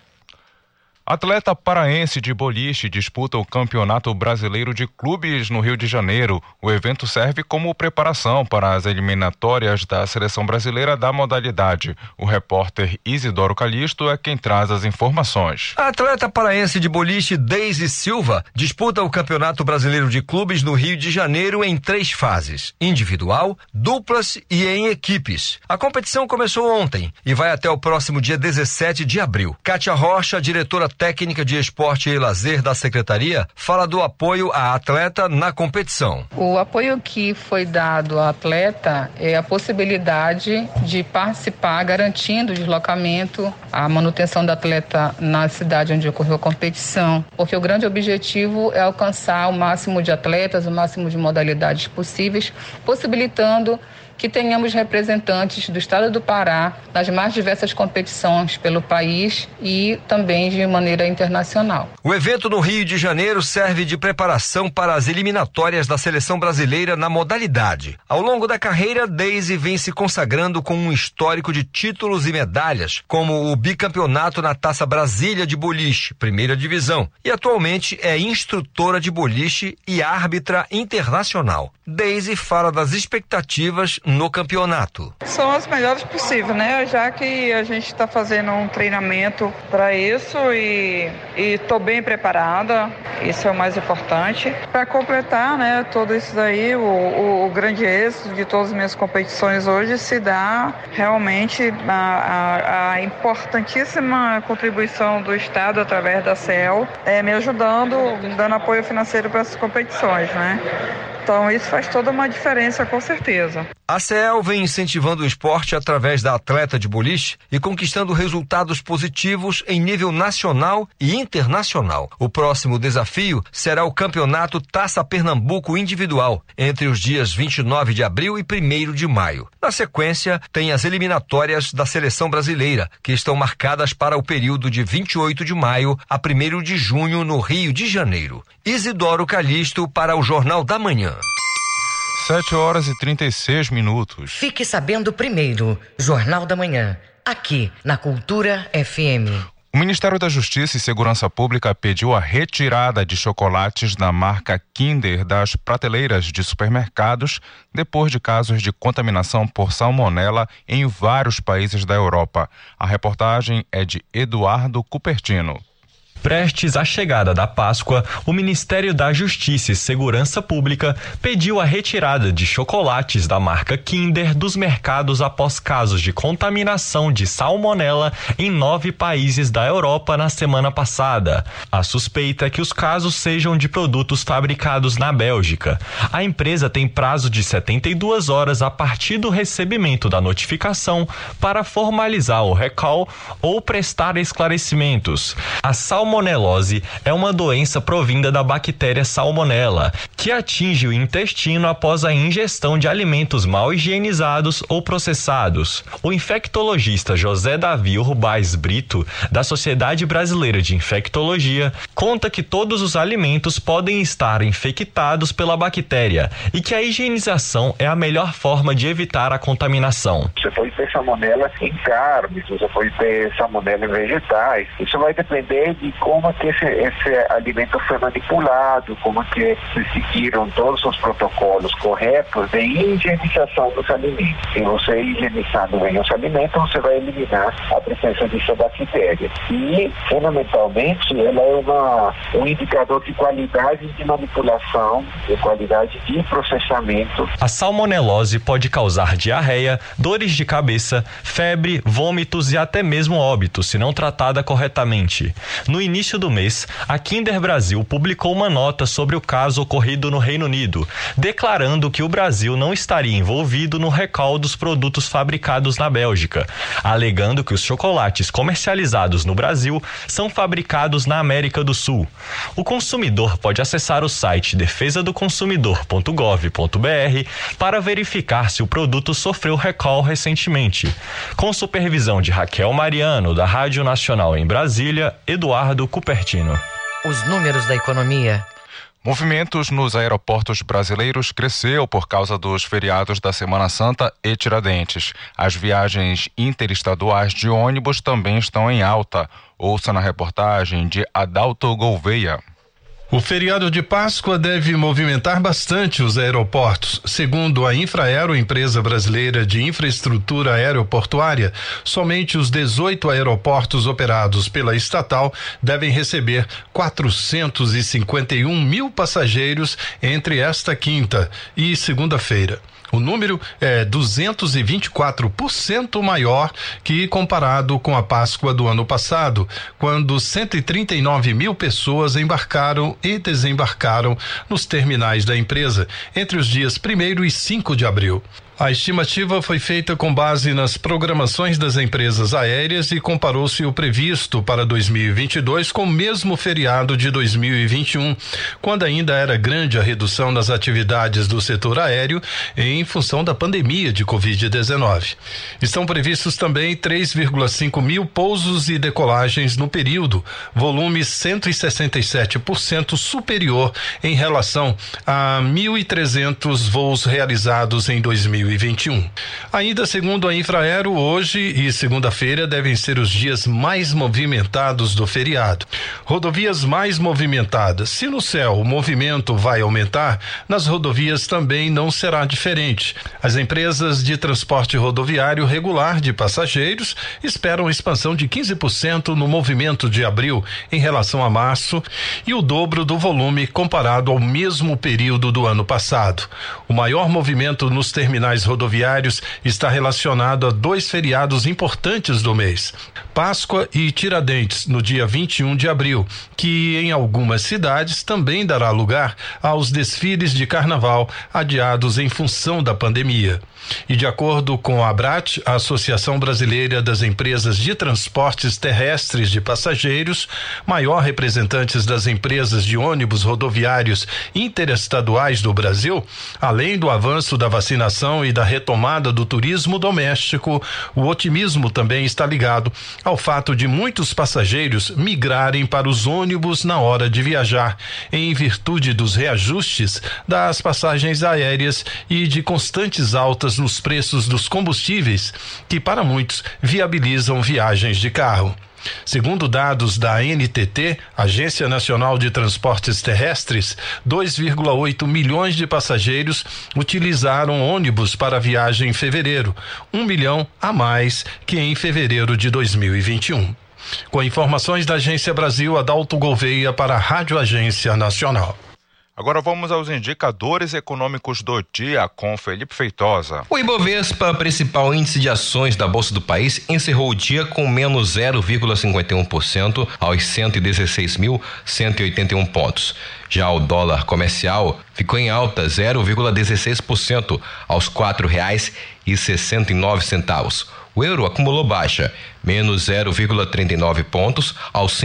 Atleta paraense de boliche disputa o Campeonato Brasileiro de Clubes no Rio de Janeiro. O evento serve como preparação para as eliminatórias da seleção brasileira da modalidade. O repórter Isidoro Calixto é quem traz as informações. A atleta paraense de boliche Deise Silva disputa o Campeonato Brasileiro de Clubes no Rio de Janeiro em três fases: individual, duplas e em equipes. A competição começou ontem e vai até o próximo dia 17 de abril. Kátia Rocha, diretora técnica de esporte e lazer da secretaria, fala do apoio à atleta na competição. O apoio que foi dado à atleta é a possibilidade de participar, garantindo o deslocamento, a manutenção da atleta na cidade onde ocorreu a competição, porque o grande objetivo é alcançar o máximo de atletas, o máximo de modalidades possíveis, possibilitando que tenhamos representantes do estado do Pará nas mais diversas competições pelo país e também de maneira internacional. O evento no Rio de Janeiro serve de preparação para as eliminatórias da seleção brasileira na modalidade. Ao longo da carreira, Daisy vem se consagrando com um histórico de títulos e medalhas, como o bicampeonato na Taça Brasília de Boliche, primeira divisão, e atualmente é instrutora de boliche e árbitra internacional. Daisy fala das expectativas no campeonato. São as melhores possíveis, né? Já que a gente está fazendo um treinamento para isso e estou bem preparada, isso é o mais importante. Para completar, né, tudo isso daí, o, o, o, grande êxito de todas as minhas competições hoje se dá realmente a, a, a importantíssima contribuição do Estado através da CEL, é, me ajudando, dando apoio financeiro para essas competições, né? Então isso faz toda uma diferença com certeza. A CEL vem incentivando o esporte através da atleta de boliche e conquistando resultados positivos em nível nacional e internacional. O próximo desafio será o Campeonato Taça Pernambuco Individual, entre os dias 29 de abril e 1 de maio. Na sequência, tem as eliminatórias da seleção brasileira, que estão marcadas para o período de 28 de maio a 1 de junho no Rio de Janeiro. Isidoro Calixto para o Jornal da Manhã. 7 horas e 36 minutos. Fique sabendo primeiro, Jornal da Manhã, aqui na Cultura FM. O Ministério da Justiça e Segurança Pública pediu a retirada de chocolates da marca Kinder das prateleiras de supermercados depois de casos de contaminação por salmonela em vários países da Europa. A reportagem é de Eduardo Cupertino. Prestes à chegada da Páscoa, o Ministério da Justiça e Segurança Pública pediu a retirada de chocolates da marca Kinder dos mercados após casos de contaminação de salmonela em nove países da Europa na semana passada. A suspeita é que os casos sejam de produtos fabricados na Bélgica. A empresa tem prazo de 72 horas a partir do recebimento da notificação para formalizar o recall ou prestar esclarecimentos. A salmonela salmonelose é uma doença provinda da bactéria Salmonella, que atinge o intestino após a ingestão de alimentos mal higienizados ou processados. O infectologista José Davi Urbais Brito, da Sociedade Brasileira de Infectologia, conta que todos os alimentos podem estar infectados pela bactéria e que a higienização é a melhor forma de evitar a contaminação. Você pode ter salmonela em carnes, você pode ter salmonela em vegetais. Isso vai depender de como é que esse, esse alimento foi manipulado, como é que se seguiram todos os protocolos corretos de higienização dos alimentos. Se você higienizando bem os alimentos, você vai eliminar a presença dessa bactéria. E, fundamentalmente, ela é uma, um indicador de qualidade de manipulação, de qualidade de processamento. A salmonelose pode causar diarreia, dores de cabeça, febre, vômitos e até mesmo óbito, se não tratada corretamente. No início do mês, a Kinder Brasil publicou uma nota sobre o caso ocorrido no Reino Unido, declarando que o Brasil não estaria envolvido no recall dos produtos fabricados na Bélgica, alegando que os chocolates comercializados no Brasil são fabricados na América do Sul. O consumidor pode acessar o site defesadoconsumidor.gov.br para verificar se o produto sofreu recall recentemente. Com supervisão de Raquel Mariano, da Rádio Nacional em Brasília, Eduardo Cupertino. os números da economia. Movimentos nos aeroportos brasileiros cresceu por causa dos feriados da Semana Santa e Tiradentes. As viagens interestaduais de ônibus também estão em alta. Ouça na reportagem de Adalto Gouveia. O feriado de Páscoa deve movimentar bastante os aeroportos. Segundo a Infraero, empresa brasileira de infraestrutura aeroportuária, somente os 18 aeroportos operados pela estatal devem receber 451 mil passageiros entre esta quinta e segunda-feira. O número é 224% maior que comparado com a Páscoa do ano passado, quando 139 mil pessoas embarcaram e desembarcaram nos terminais da empresa entre os dias 1 e 5 de abril. A estimativa foi feita com base nas programações das empresas aéreas e comparou-se o previsto para 2022 com o mesmo feriado de 2021, quando ainda era grande a redução das atividades do setor aéreo em função da pandemia de Covid-19. Estão previstos também 3,5 mil pousos e decolagens no período, volume 167% superior em relação a 1.300 voos realizados em 2021. 2021. Ainda segundo a Infraero, hoje e segunda-feira devem ser os dias mais movimentados do feriado. Rodovias mais movimentadas. Se no céu o movimento vai aumentar, nas rodovias também não será diferente. As empresas de transporte rodoviário regular de passageiros esperam expansão de 15% no movimento de abril em relação a março e o dobro do volume comparado ao mesmo período do ano passado. O maior movimento nos terminais terminais rodoviários está relacionado a dois feriados importantes do mês: Páscoa e Tiradentes, no dia 21 de abril, que em algumas cidades também dará lugar aos desfiles de carnaval adiados em função da pandemia. E de acordo com a ABRAT, a Associação Brasileira das Empresas de Transportes Terrestres de Passageiros, maior representantes das empresas de ônibus rodoviários interestaduais do Brasil, além do avanço da vacinação e da retomada do turismo doméstico, o otimismo também está ligado ao fato de muitos passageiros migrarem para os ônibus na hora de viajar, em virtude dos reajustes das passagens aéreas e de constantes altas altas nos preços dos combustíveis, que para muitos viabilizam viagens de carro. Segundo dados da NTT, Agência Nacional de Transportes Terrestres, 2,8 milhões de passageiros utilizaram ônibus para viagem em fevereiro, um milhão a mais que em fevereiro de 2021. Com informações da Agência Brasil, Adalto Gouveia para a Rádio Agência Nacional. Agora vamos aos indicadores econômicos do dia com Felipe Feitosa. O Ibovespa, principal índice de ações da Bolsa do país, encerrou o dia com menos 0,51% aos 116.181 pontos. Já o dólar comercial ficou em alta 0,16% aos R$ 4,69. O euro acumulou baixa, menos 0,39 pontos aos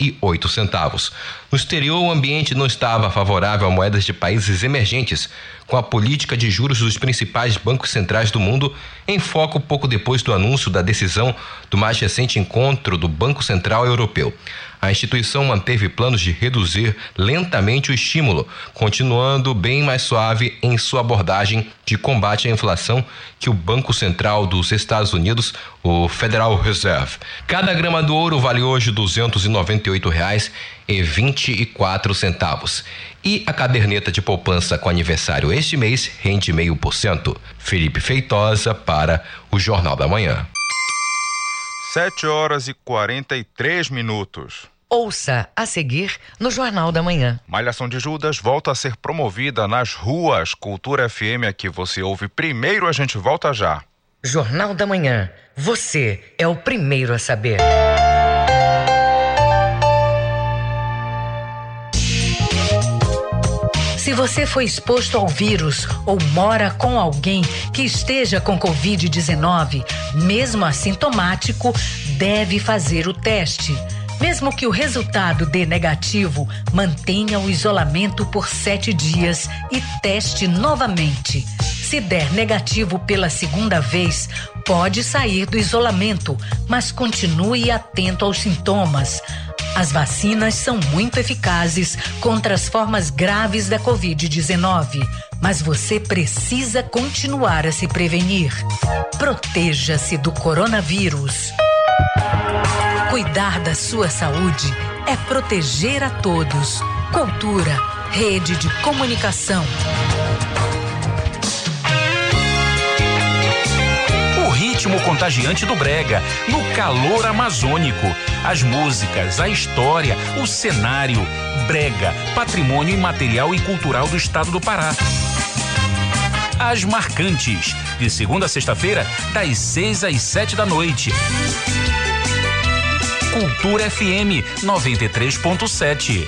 e oito centavos. No exterior, o ambiente não estava favorável a moedas de países emergentes, com a política de juros dos principais bancos centrais do mundo em foco pouco depois do anúncio da decisão do mais recente encontro do Banco Central Europeu a instituição manteve planos de reduzir lentamente o estímulo, continuando bem mais suave em sua abordagem de combate à inflação que o Banco Central dos Estados Unidos, o Federal Reserve. Cada grama do ouro vale hoje 298 reais e 24 centavos. A caderneta de poupança com aniversário este mês rende meio por cento. Felipe Feitosa para o Jornal da Manhã. 7 horas e 43 minutos. Ouça a seguir no Jornal da Manhã. Malhação de Judas volta a ser promovida nas ruas. Cultura FM aqui você ouve primeiro, a gente volta já. Jornal da Manhã. Você é o primeiro a saber. Se você foi exposto ao vírus ou mora com alguém que esteja com Covid-19, mesmo assintomático, deve fazer o teste. Mesmo que o resultado dê negativo, mantenha o isolamento por sete dias e teste novamente. Se der negativo pela segunda vez, pode sair do isolamento, mas continue atento aos sintomas. As vacinas são muito eficazes contra as formas graves da Covid-19, mas você precisa continuar a se prevenir. Proteja-se do coronavírus. Cuidar da sua saúde é proteger a todos. Cultura, rede de comunicação. ritmo contagiante do Brega, no calor amazônico. As músicas, a história, o cenário. Brega, patrimônio imaterial e cultural do estado do Pará. As Marcantes, de segunda a sexta-feira, das seis às sete da noite. Cultura FM 93.7.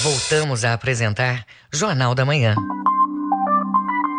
Voltamos a apresentar Jornal da Manhã.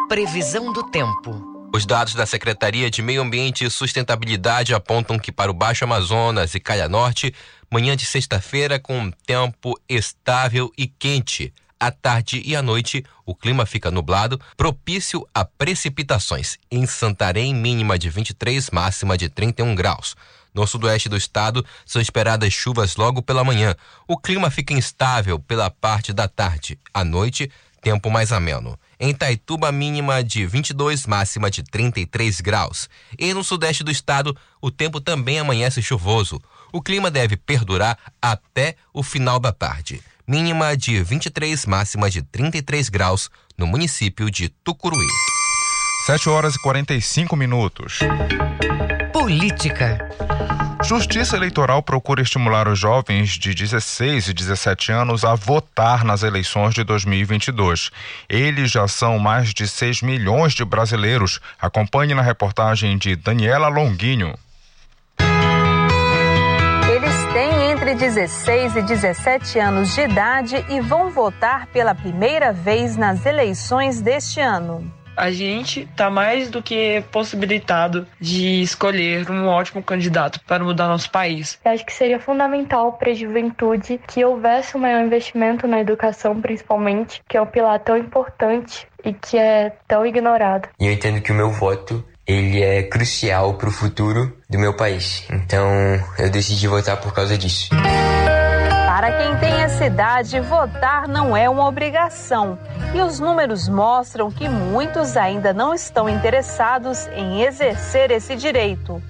Previsão do tempo. Os dados da Secretaria de Meio Ambiente e Sustentabilidade apontam que para o Baixo Amazonas e Calha Norte, manhã de sexta-feira com tempo estável e quente. À tarde e à noite, o clima fica nublado, propício a precipitações. Em Santarém, mínima de 23, máxima de 31 graus. No sudoeste do estado, são esperadas chuvas logo pela manhã. O clima fica instável pela parte da tarde. À noite, tempo mais ameno. Em Taituba, mínima de 22, máxima de 33 graus. E no sudeste do estado, o tempo também amanhece chuvoso. O clima deve perdurar até o final da tarde. Mínima de 23, máxima de 33 graus no município de Tucuruí. 7 horas e 45 minutos. Política. Justiça Eleitoral procura estimular os jovens de 16 e 17 anos a votar nas eleições de 2022. Eles já são mais de 6 milhões de brasileiros. Acompanhe na reportagem de Daniela Longuinho. Eles têm entre 16 e 17 anos de idade e vão votar pela primeira vez nas eleições deste ano a gente está mais do que possibilitado de escolher um ótimo candidato para mudar nosso país. Eu acho que seria fundamental para a juventude que houvesse um maior investimento na educação, principalmente, que é um pilar tão importante e que é tão ignorado. E eu entendo que o meu voto ele é crucial para o futuro do meu país. Então eu decidi votar por causa disso. Para quem tem essa idade, votar não é uma obrigação. E os números mostram que muitos ainda não estão interessados em exercer esse direito.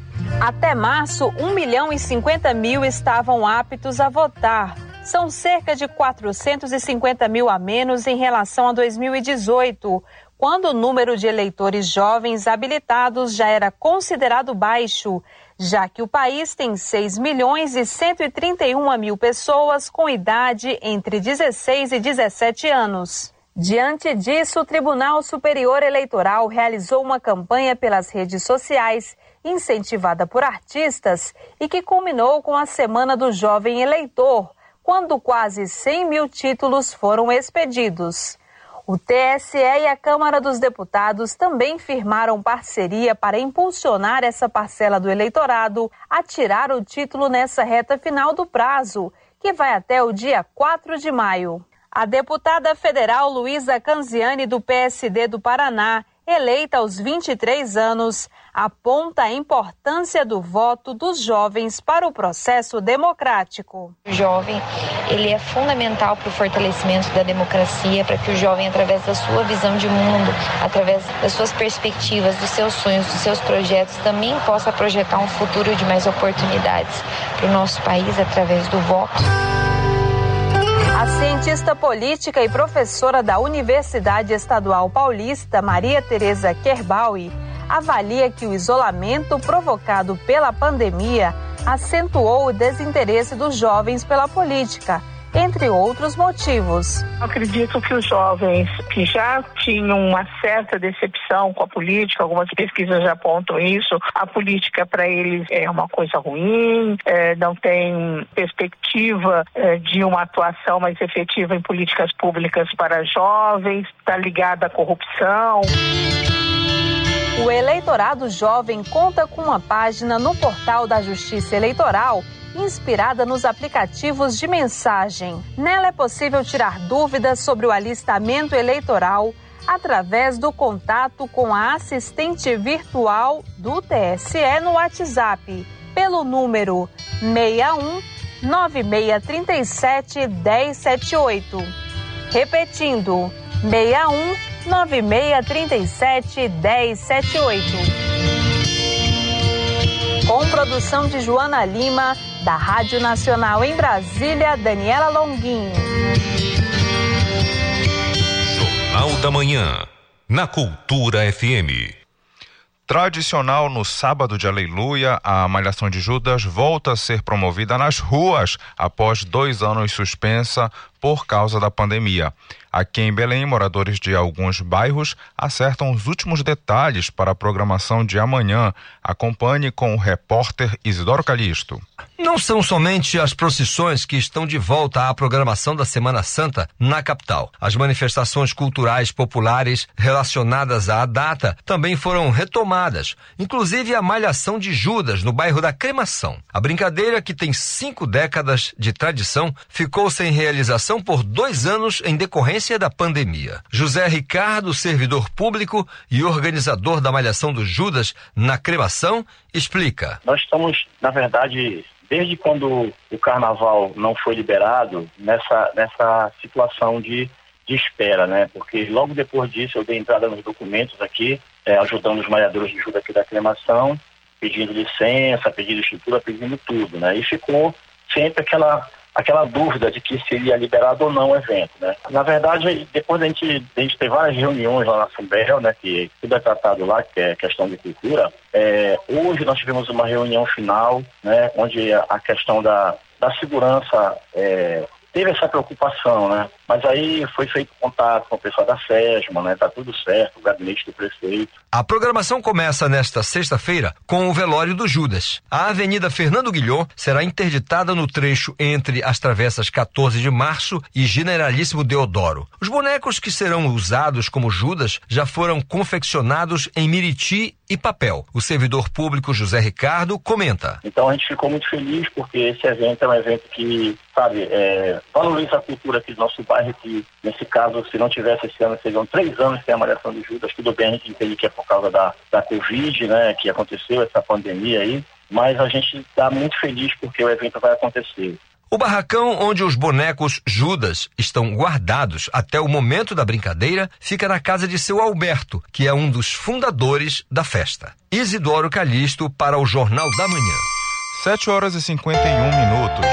Até março, 1 milhão e 50 mil estavam aptos a votar. São cerca de 450 mil a menos em relação a 2018, quando o número de eleitores jovens habilitados já era considerado baixo já que o país tem 6 milhões e 131 mil pessoas com idade entre 16 e 17 anos. Diante disso, o Tribunal Superior Eleitoral realizou uma campanha pelas redes sociais, incentivada por artistas, e que culminou com a Semana do Jovem Eleitor, quando quase 100 mil títulos foram expedidos. O TSE e a Câmara dos Deputados também firmaram parceria para impulsionar essa parcela do eleitorado a tirar o título nessa reta final do prazo, que vai até o dia 4 de maio. A deputada federal Luísa Canziani, do PSD do Paraná, eleita aos 23 anos, aponta a importância do voto dos jovens para o processo democrático. O jovem, ele é fundamental para o fortalecimento da democracia, para que o jovem, através da sua visão de mundo, através das suas perspectivas, dos seus sonhos, dos seus projetos, também possa projetar um futuro de mais oportunidades para o nosso país através do voto. A cientista política e professora da Universidade Estadual Paulista, Maria Tereza Kerbaui, avalia que o isolamento provocado pela pandemia acentuou o desinteresse dos jovens pela política, entre outros motivos. Acredito que os jovens que já tinham uma certa decepção com a política, algumas pesquisas já apontam isso, a política para eles é uma coisa ruim, é, não tem perspectiva é, de uma atuação mais efetiva em políticas públicas para jovens, está ligada à corrupção. O eleitorado jovem conta com uma página no portal da Justiça Eleitoral inspirada nos aplicativos de mensagem. Nela é possível tirar dúvidas sobre o alistamento eleitoral, através do contato com a assistente virtual do TSE no WhatsApp, pelo número 61 9637 1078. Repetindo, 61 9637 1078. Com produção de Joana Lima, da Rádio Nacional em Brasília, Daniela Longuinho. Jornal da Manhã, na Cultura FM. Tradicional no sábado de Aleluia, a Malhação de Judas volta a ser promovida nas ruas após dois anos suspensa por causa da pandemia. Aqui em Belém, moradores de alguns bairros acertam os últimos detalhes para a programação de amanhã. Acompanhe com o repórter Isidoro Calixto. Não são somente as procissões que estão de volta à programação da Semana Santa na capital. As manifestações culturais populares relacionadas à data também foram retomadas, inclusive a Malhação de Judas, no bairro da Cremação. A brincadeira, que tem cinco décadas de tradição, ficou sem realização por dois anos em decorrência da pandemia. José Ricardo, servidor público e organizador da Malhação do Judas na cremação, explica. Nós estamos, na verdade, desde quando o carnaval não foi liberado, nessa, nessa situação de, de espera, né? Porque logo depois disso eu dei entrada nos documentos aqui, é, ajudando os malhadores de Judas aqui da cremação, pedindo licença, pedindo estrutura, pedindo tudo, né? E ficou sempre aquela aquela dúvida de que seria liberado ou não o evento, né? Na verdade, depois a gente, a gente ter várias reuniões lá na Fumbel, né, que tudo é tratado lá, que é questão de cultura, é, hoje nós tivemos uma reunião final, né, onde a questão da, da segurança é, teve essa preocupação, né? Mas aí foi feito contato com o pessoal da SESMA, né? Tá tudo certo, o gabinete do prefeito. A programação começa nesta sexta-feira com o velório do Judas. A Avenida Fernando Guilhom será interditada no trecho entre as travessas 14 de Março e Generalíssimo Deodoro. Os bonecos que serão usados como Judas já foram confeccionados em Miriti e papel. O servidor público José Ricardo comenta. Então a gente ficou muito feliz porque esse evento é um evento que, sabe, é, valoriza a cultura aqui do nosso bairro, que nesse caso, se não tivesse esse ano, seriam três anos sem a Malhação de Judas. Tudo bem, a gente entende que é por causa da, da Covid, né, que aconteceu essa pandemia aí, mas a gente está muito feliz porque o evento vai acontecer. O barracão onde os bonecos Judas estão guardados até o momento da brincadeira fica na casa de seu Alberto, que é um dos fundadores da festa. Isidoro Calixto para o Jornal da Manhã. 7 horas e 51 minutos.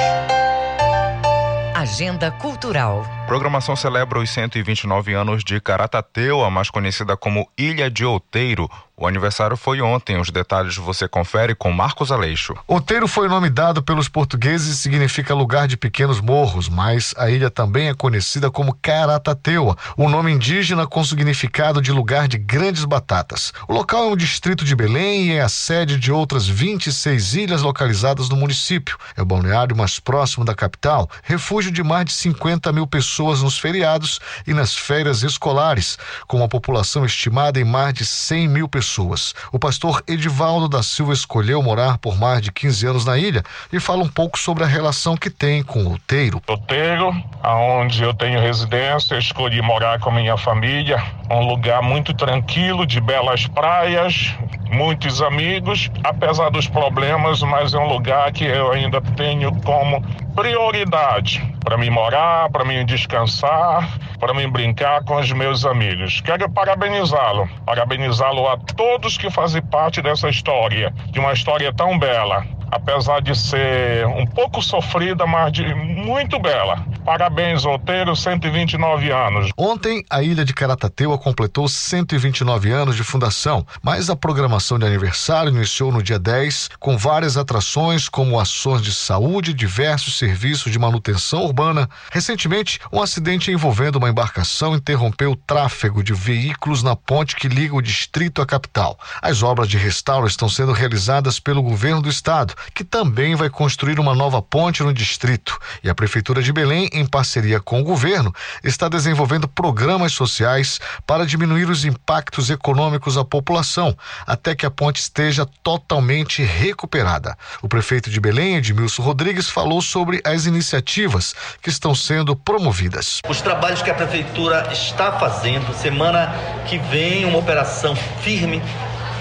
Agenda Cultural. Programação celebra os 129 anos de Caratateu, mais conhecida como Ilha de Outeiro. O aniversário foi ontem. Os detalhes você confere com Marcos Aleixo. Outeiro foi o nome dado pelos portugueses e significa lugar de pequenos morros, mas a ilha também é conhecida como Caratateua, um nome indígena com significado de lugar de grandes batatas. O local é um distrito de Belém e é a sede de outras 26 ilhas localizadas no município. É o balneário mais próximo da capital, refúgio de mais de 50 mil pessoas nos feriados e nas férias escolares, com uma população estimada em mais de 100 mil pessoas pessoas. O pastor Edivaldo da Silva escolheu morar por mais de 15 anos na ilha e fala um pouco sobre a relação que tem com o Outeiro. Outeiro, aonde eu tenho residência, escolhi morar com a minha família, um lugar muito tranquilo, de belas praias, muitos amigos, apesar dos problemas, mas é um lugar que eu ainda tenho como prioridade para mim morar, para mim descansar, para mim brincar com os meus amigos. Quero parabenizá-lo, parabenizá-lo a todos que fazem parte dessa história, de uma história tão bela apesar de ser um pouco sofrida, mas de muito bela. Parabéns, Outeiro, 129 anos. Ontem, a ilha de Caratateua completou 129 anos de fundação, mas a programação de aniversário iniciou no dia 10, com várias atrações, como ações de saúde e diversos serviços de manutenção urbana. Recentemente, um acidente envolvendo uma embarcação interrompeu o tráfego de veículos na ponte que liga o distrito à capital. As obras de restauro estão sendo realizadas pelo governo do estado que também vai construir uma nova ponte no distrito. E a Prefeitura de Belém, em parceria com o governo, está desenvolvendo programas sociais para diminuir os impactos econômicos à população, até que a ponte esteja totalmente recuperada. O prefeito de Belém, Edmilson Rodrigues, falou sobre as iniciativas que estão sendo promovidas. Os trabalhos que a prefeitura está fazendo, semana que vem, uma operação firme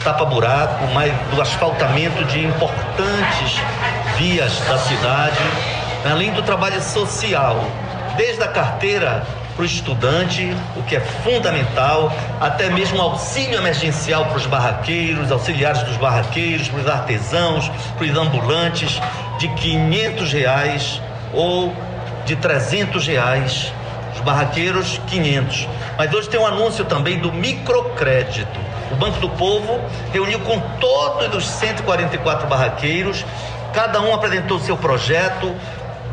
tapa-buraco, mais do asfaltamento de importantes vias da cidade, além do trabalho social, desde a carteira para o estudante, o que é fundamental, até mesmo auxílio emergencial para os barraqueiros, auxiliares dos barraqueiros, para os artesãos, para os ambulantes, de 500 reais ou de 300 reais. Os barraqueiros, 500. Mas hoje tem um anúncio também do microcrédito. O Banco do Povo reuniu com todos os 144 barraqueiros, cada um apresentou seu projeto,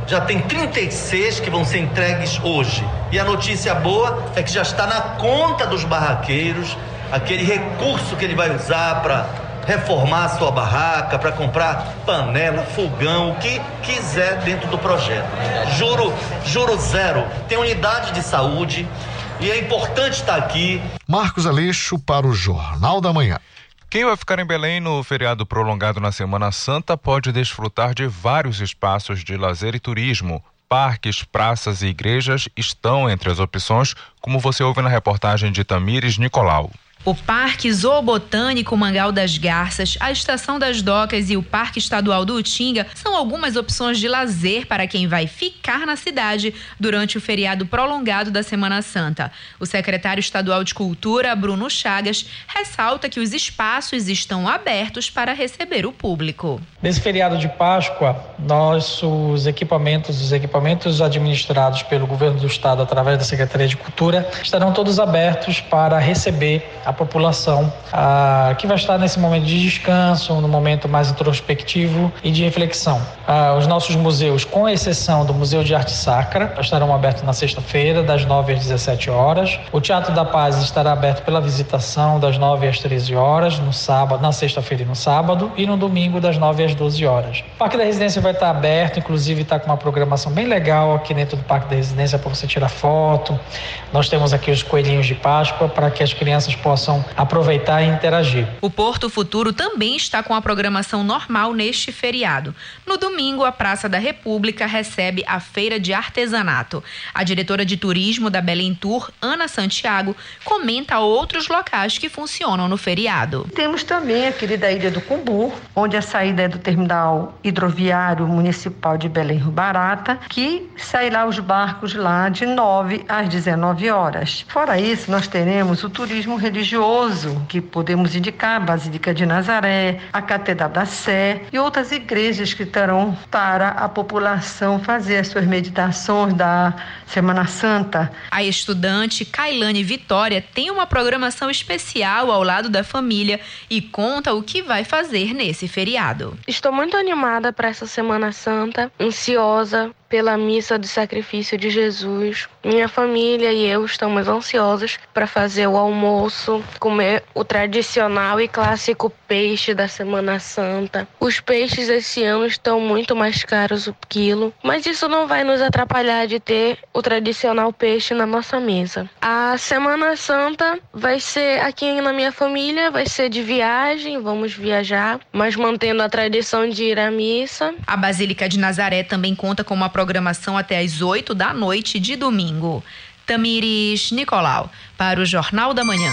já tem 36 que vão ser entregues hoje. E a notícia boa é que já está na conta dos barraqueiros aquele recurso que ele vai usar para reformar sua barraca, para comprar panela, fogão, o que quiser dentro do projeto. Juro, juro zero. Tem unidade de saúde e é importante estar aqui. Marcos Aleixo para o Jornal da Manhã. Quem vai ficar em Belém no feriado prolongado na Semana Santa pode desfrutar de vários espaços de lazer e turismo. Parques, praças e igrejas estão entre as opções, como você ouve na reportagem de Tamires Nicolau. O Parque Zoobotânico Mangal das Garças, a Estação das Docas e o Parque Estadual do Utinga são algumas opções de lazer para quem vai ficar na cidade durante o feriado prolongado da Semana Santa. O secretário estadual de Cultura, Bruno Chagas, ressalta que os espaços estão abertos para receber o público. Nesse feriado de Páscoa, nossos equipamentos, os equipamentos administrados pelo governo do estado através da Secretaria de Cultura, estarão todos abertos para receber a população que vai estar nesse momento de descanso, no momento mais introspectivo e de reflexão. Os nossos museus, com exceção do Museu de Arte Sacra, estarão abertos na sexta-feira, das 9 às 17 horas. O Teatro da Paz estará aberto pela visitação, das 9 às 13 horas, no sábado, na sexta-feira e no sábado, e no domingo, das 9 às 12 horas. O Parque da Residência vai estar aberto, inclusive está com uma programação bem legal aqui dentro do Parque da Residência para você tirar foto. Nós temos aqui os coelhinhos de Páscoa para que as crianças possam aproveitar e interagir. O Porto Futuro também está com a programação normal neste feriado. No domingo, a Praça da República recebe a Feira de Artesanato. A diretora de turismo da Belém Tour, Ana Santiago, comenta outros locais que funcionam no feriado. Temos também a querida Ilha do Cumbu, onde a saída é do terminal hidroviário municipal de Belém Barata, que sairá os barcos lá de 9 às 19 horas. Fora isso, nós teremos o turismo religioso, que podemos indicar a Basílica de Nazaré, a Catedral da Sé e outras igrejas que estarão para a população fazer as suas meditações da Semana Santa. A estudante Kailane Vitória tem uma programação especial ao lado da família e conta o que vai fazer nesse feriado. Estou muito animada para essa Semana Santa, ansiosa pela missa de sacrifício de Jesus. Minha família e eu estamos ansiosos para fazer o almoço, comer o tradicional e clássico peixe da Semana Santa. Os peixes esse ano estão muito mais caros o quilo, mas isso não vai nos atrapalhar de ter o tradicional peixe na nossa mesa. A Semana Santa vai ser aqui na minha família, vai ser de viagem, vamos viajar, mas mantendo a tradição de ir à missa. A Basílica de Nazaré também conta com uma programação até às 8 da noite de domingo. Tamires Nicolau, para o Jornal da Manhã.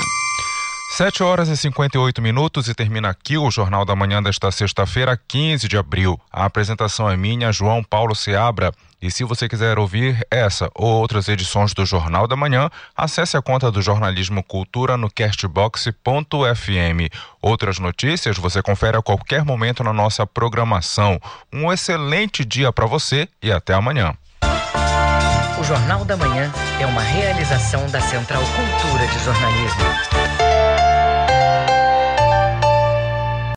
7 horas e 58 minutos e termina aqui o Jornal da Manhã desta sexta-feira, 15 de abril. A apresentação é minha, João Paulo Seabra. E se você quiser ouvir essa ou outras edições do Jornal da Manhã, acesse a conta do Jornalismo Cultura no castbox.fm. Outras notícias você confere a qualquer momento na nossa programação. Um excelente dia para você e até amanhã. O Jornal da Manhã é uma realização da Central Cultura de Jornalismo.